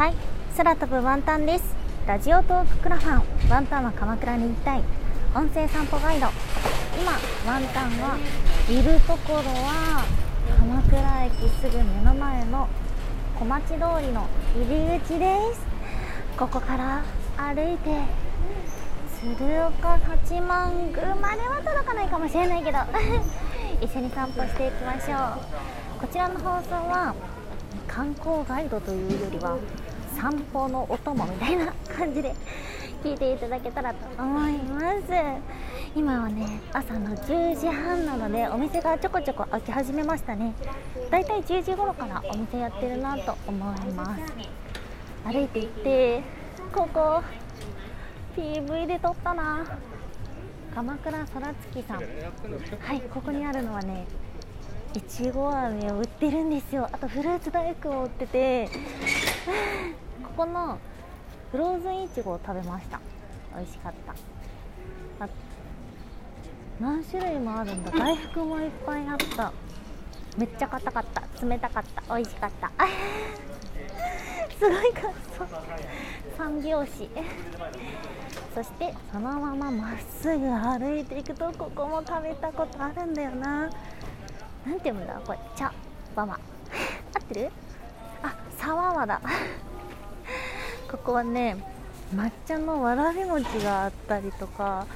はい。空飛ぶワンタンです。ラジオトーククラファン。ワンタンは鎌倉に行きたい。音声散歩ガイド。今ワンタンはいるところは鎌倉駅すぐ目の前の小町通りの入り口です。ここから歩いて鶴岡八幡宮までは届かないかもしれないけど。一緒に散歩していきましょう。こちらの放送は観光ガイドというよりは散歩のお供みたいな感じで聞いていただけたらと思います。今はね朝の10時半なのでお店がちょこちょこ開き始めましたね。だいたい10時頃からお店やってるなと思います。歩いて行ってここ PV で撮ったな。鎌倉空月さん。はいここにあるのはねいちご飴を売ってるんですよ。あとフルーツ大福を売ってて。ここのフローズンいちごを食べました。美味しかった。あ何種類もあるんだ。大福もいっぱいあった。めっちゃ硬かった。冷たかった。美味しかった。すごい感想三拍子。そしてそのまままっすぐ歩いていくとここも食べたことあるんだよな。なんて読むんだ？これ。茶。バマ 合ってる？あ沢和だ。ここはね抹茶のわらび餅があったりとか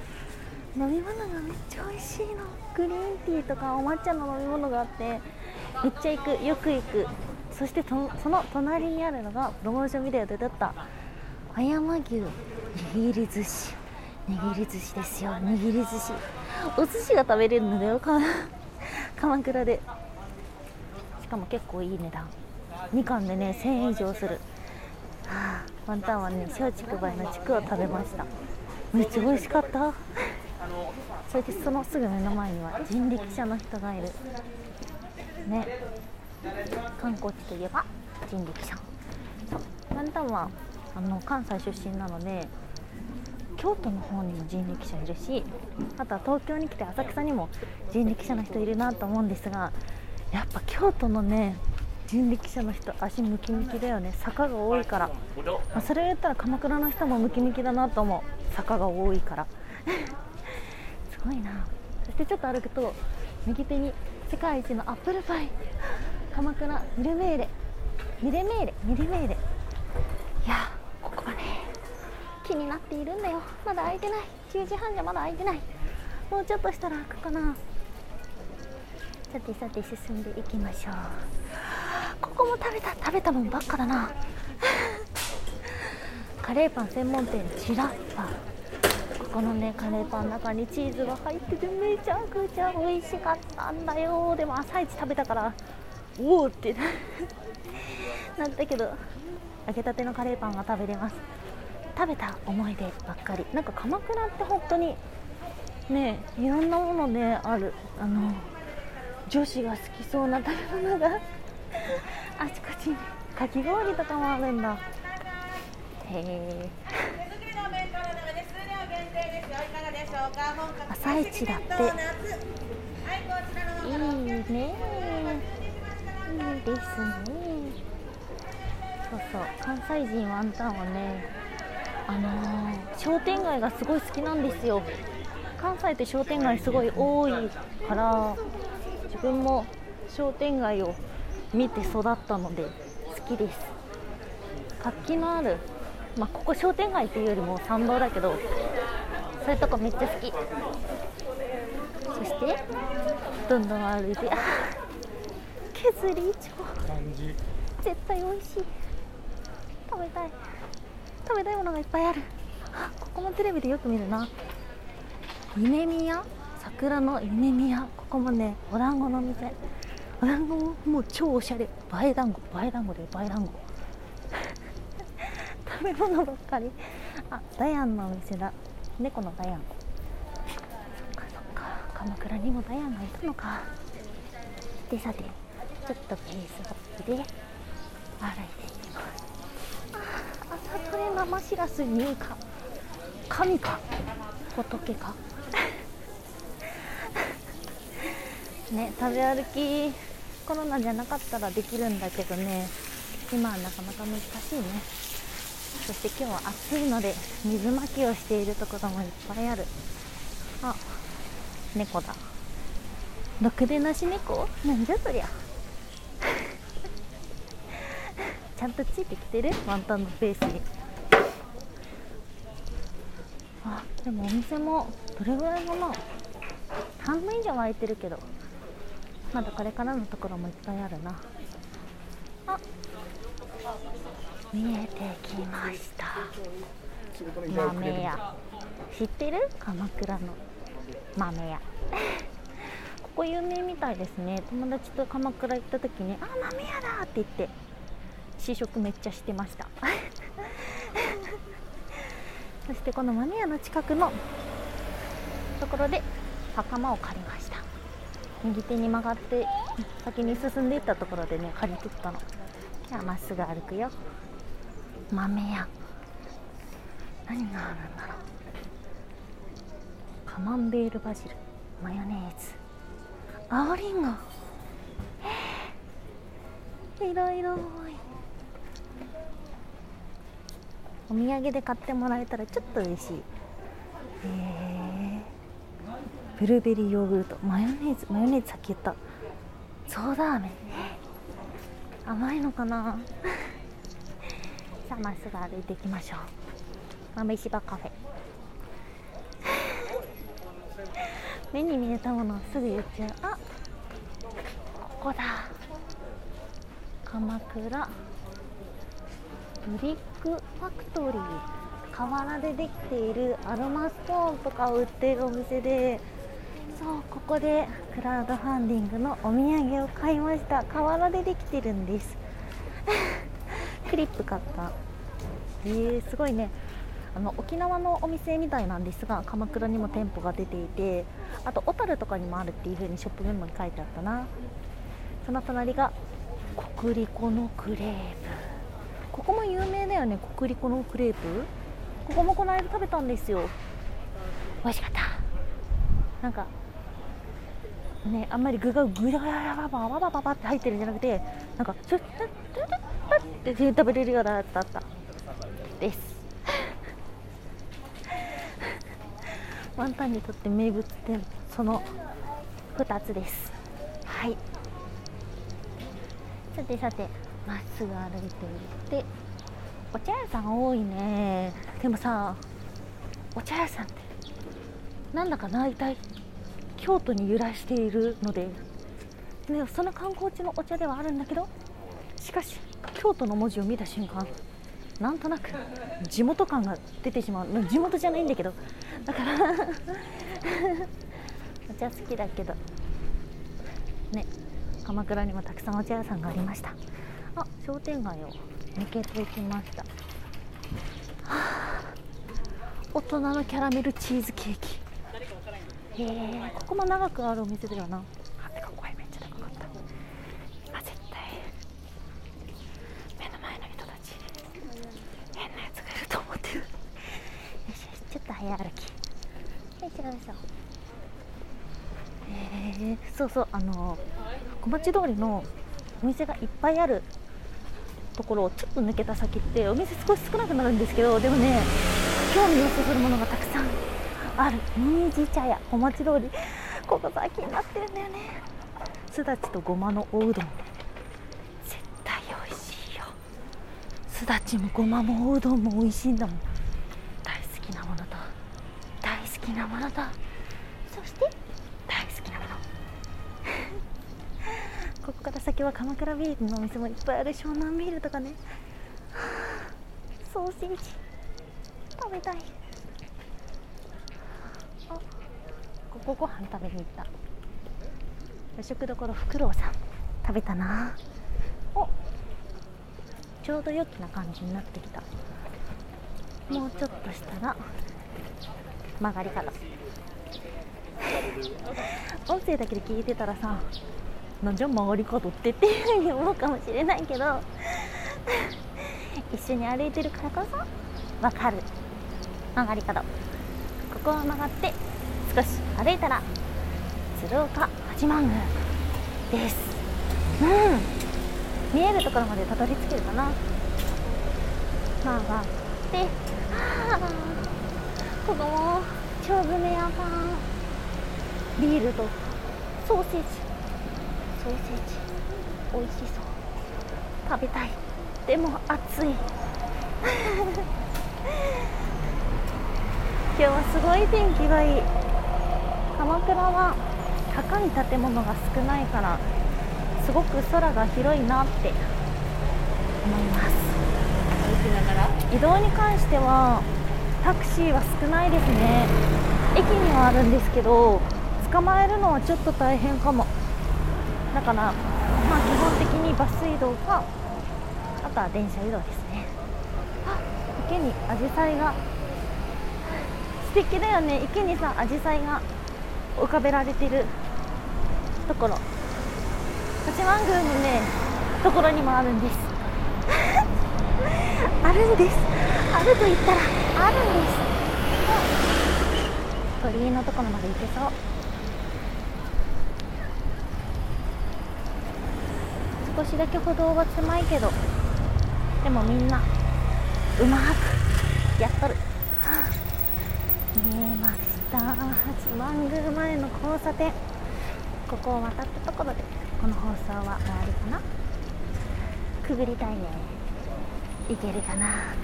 飲み物がめっちゃ美味しいの。グリーンティーとかお抹茶の飲み物があってめっちゃ行く。よく行く。そしてその隣にあるのがプロモーションビデオで撮った。葉山牛。握り寿司。握り寿司ですよ。握り寿司。お寿司が食べれるのだよ。鎌倉で。しかも結構いい値段。2貫でね1000円以上する。ワンタンはね松竹梅の竹を食べました。めっちゃ美味しかった。それでそのすぐ目の前には人力車の人がいる。ね。観光地といえば人力車。ワンタンはあの関西出身なので京都の方にも人力車いるしあとは東京に来て浅草にも人力車の人いるなと思うんですがやっぱ京都のね人力車の人足ムキムキだよね。坂が多いから、まあ、それを言ったら鎌倉の人もムキムキだなと思う。坂が多いから。すごいな。そしてちょっと歩くと右手に世界一のアップルパイ。鎌倉ミルメーレ。ミレメーレ。ミレメーレ。いやここはね気になっているんだよ。まだ開いてない。10時半じゃまだ開いてない。もうちょっとしたら開くかな。さてさて進んでいきましょう。ここも食べた食べたもんばっかだな。カレーパン専門店チラッパここのねカレーパンの中にチーズが入っててめちゃくちゃ美味しかったんだよ。でも朝一食べたからおおってなった けど揚げたてのカレーパンが食べれます。食べた思い出ばっかり。なんか鎌倉って本当にねいろんなものねある。あの女子が好きそうな食べ物があちこちにかき氷とかもあるんだ。へえ。朝一だって。いいね。いいですね。そうそう。関西人ワンタンはねあのー、商店街がすごい好きなんですよ。関西って商店街すごい多いから自分も商店街を見て育ったので好きです。活気のあるまあ、ここ商店街っていうよりも参道だけどそういうとこめっちゃ好き。そしてどんどん歩いて削りいちご。絶対美味しい。食べたい。食べたいものがいっぱいある。ここもテレビでよく見るな。夢宮？桜の夢宮。ここもねお団子の店お団子もう超おしゃれ。映え団子映え団子で映え団子。食べ物ばっかり。あダヤンのお店だ。猫のダヤン。そっかそっか。鎌倉にもダヤンがいたのか。でさてちょっとペースアップで歩いていきます。あ朝取れ生しらす入荷神か。仏か。ね食べ歩き。コロナじゃなかったらできるんだけどね。今はなかなか難しいね。そして今日は暑いので水まきをしているところもいっぱいある。あ猫だ。ろくでなし猫？なんじゃそりゃ。ちゃんとついてきてる？ワンタンのペースに。あでもお店もどれぐらいかな？半分以上空いてるけど。まだこれからのところもいっぱいあるな。あ見えてきました。豆屋。知ってる？鎌倉の豆屋。ここ有名みたいですね。友達と鎌倉行った時に「あ豆屋だ!」って言って試食めっちゃしてました。そしてこの豆屋の近くのところで袴を借りました。右手に曲がって先に進んでいったところでね借りてったの。じゃあまっすぐ歩くよ。豆屋何があるんだろう。カマンベールバジル。マヨネーズ。青りんごえいろい。ろお土産で買ってもらえたらちょっと嬉しい。えー、ブルーベリーヨーグルト。マヨネーズマヨネーズさっき言った。ソーダ飴甘いのかな？さあまっすぐ歩いていきましょう。豆柴カフェ。目に見えたものすぐ言っちゃう。あここだ。鎌倉。ブリックファクトリー。瓦でできているアロマストーンとかを売っているお店で。そうここでクラウドファンディングのお土産を買いました。瓦でできてるんです。クリップ買った。えー、すごいね。あの沖縄のお店みたいなんですが鎌倉にも店舗が出ていてあと小樽とかにもあるっていう風にショップメモに書いてあったな。その隣が国立のクレープ。ここも有名だよね国立のクレープ。ここもこの間食べたんですよ。美味しかった。なんかねあんまり具がぐららばばばばばばって入ってるんじゃなくてなんかちょっとって食べれるようなやつだったですワンタンにとって名物店その2つですはいさてさてまっすぐ歩いていってお茶屋さん多いねでもさお茶屋さんってなんだか大体京都に揺らしているので、ね、その観光地のお茶ではあるんだけど。しかし京都の文字を見た瞬間なんとなく地元感が出てしまう。地元じゃないんだけど。だから お茶好きだけど。ね鎌倉にもたくさんお茶屋さんがありました。あ商店街を抜けていきました、はあ、大人のキャラメルチーズケーキ。へえここも長くあるお店だよな。あてか声めっちゃ高かった。今絶対目の前の人たち変なやつがいると思ってる。よしよしちょっと早歩き。よいしょよいしょへえそうそうあの小町通りのお店がいっぱいあるところをちょっと抜けた先ってお店少し少なくなるんですけどでもね興味をそそるものがたくさんある。新地茶屋小町通り。ここ最近なってるんだよね。すだちとごまのおうどん。絶対美味しいよ。すだちもごまもおうどんも美味しいんだもん。大好きなものと大好きなものと。そして大好きなもの。ここから先は鎌倉ビールのお店もいっぱいある。湘南ビールとかね。ソーセージ。食べたいあこご飯食べに行った。和食どころフクロウさん。食べたな。お。ちょうど良きな感じになってきた。もうちょっとしたら。曲がり方 音声だけで聞いてたらさなんじゃ曲がり角ってっていうふうに思うかもしれないけど。一緒に歩いてるからこそ分かる。曲がり角。ここを曲がって少し歩いたら鶴岡八幡宮です。うん。見えるところまでたどり着けるかな。まあまあ。であ子供超詰屋さんビールとソーセージ。ソーセージ。美味しそう。食べたい。でも暑い。今日はすごい天気がいい。鎌倉は高い建物が少ないからすごく空が広いなって思います。移動に関してはタクシーは少ないですね。駅にはあるんですけど捕まえるのはちょっと大変かも。だからまあ基本的にバス移動かあとは電車移動ですね。あ池にアジサイが。素敵だよね。池にさアジサイが。浮かべられてるところ。八幡宮のねところにもあるんです。あるんです。あると言ったらあるんです。鳥居のところまで行けそう。少しだけ歩道は狭いけどでもみんなうまくやっとる。見えます。した八幡宮前の交差点。ここを渡ったところでこの放送は終わりかな。くぐりたいね。いけるかな。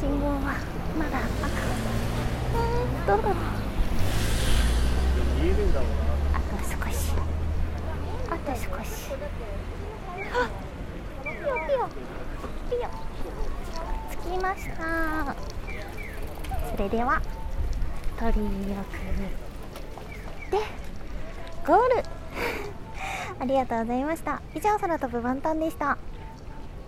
信号はまだ赤。えー、どうだろうあと少し。あと少し。あピヨピヨ。ピヨ。着きました。それでは。取り送でゴール。ありがとうございました。以上空飛ぶワンタンでした。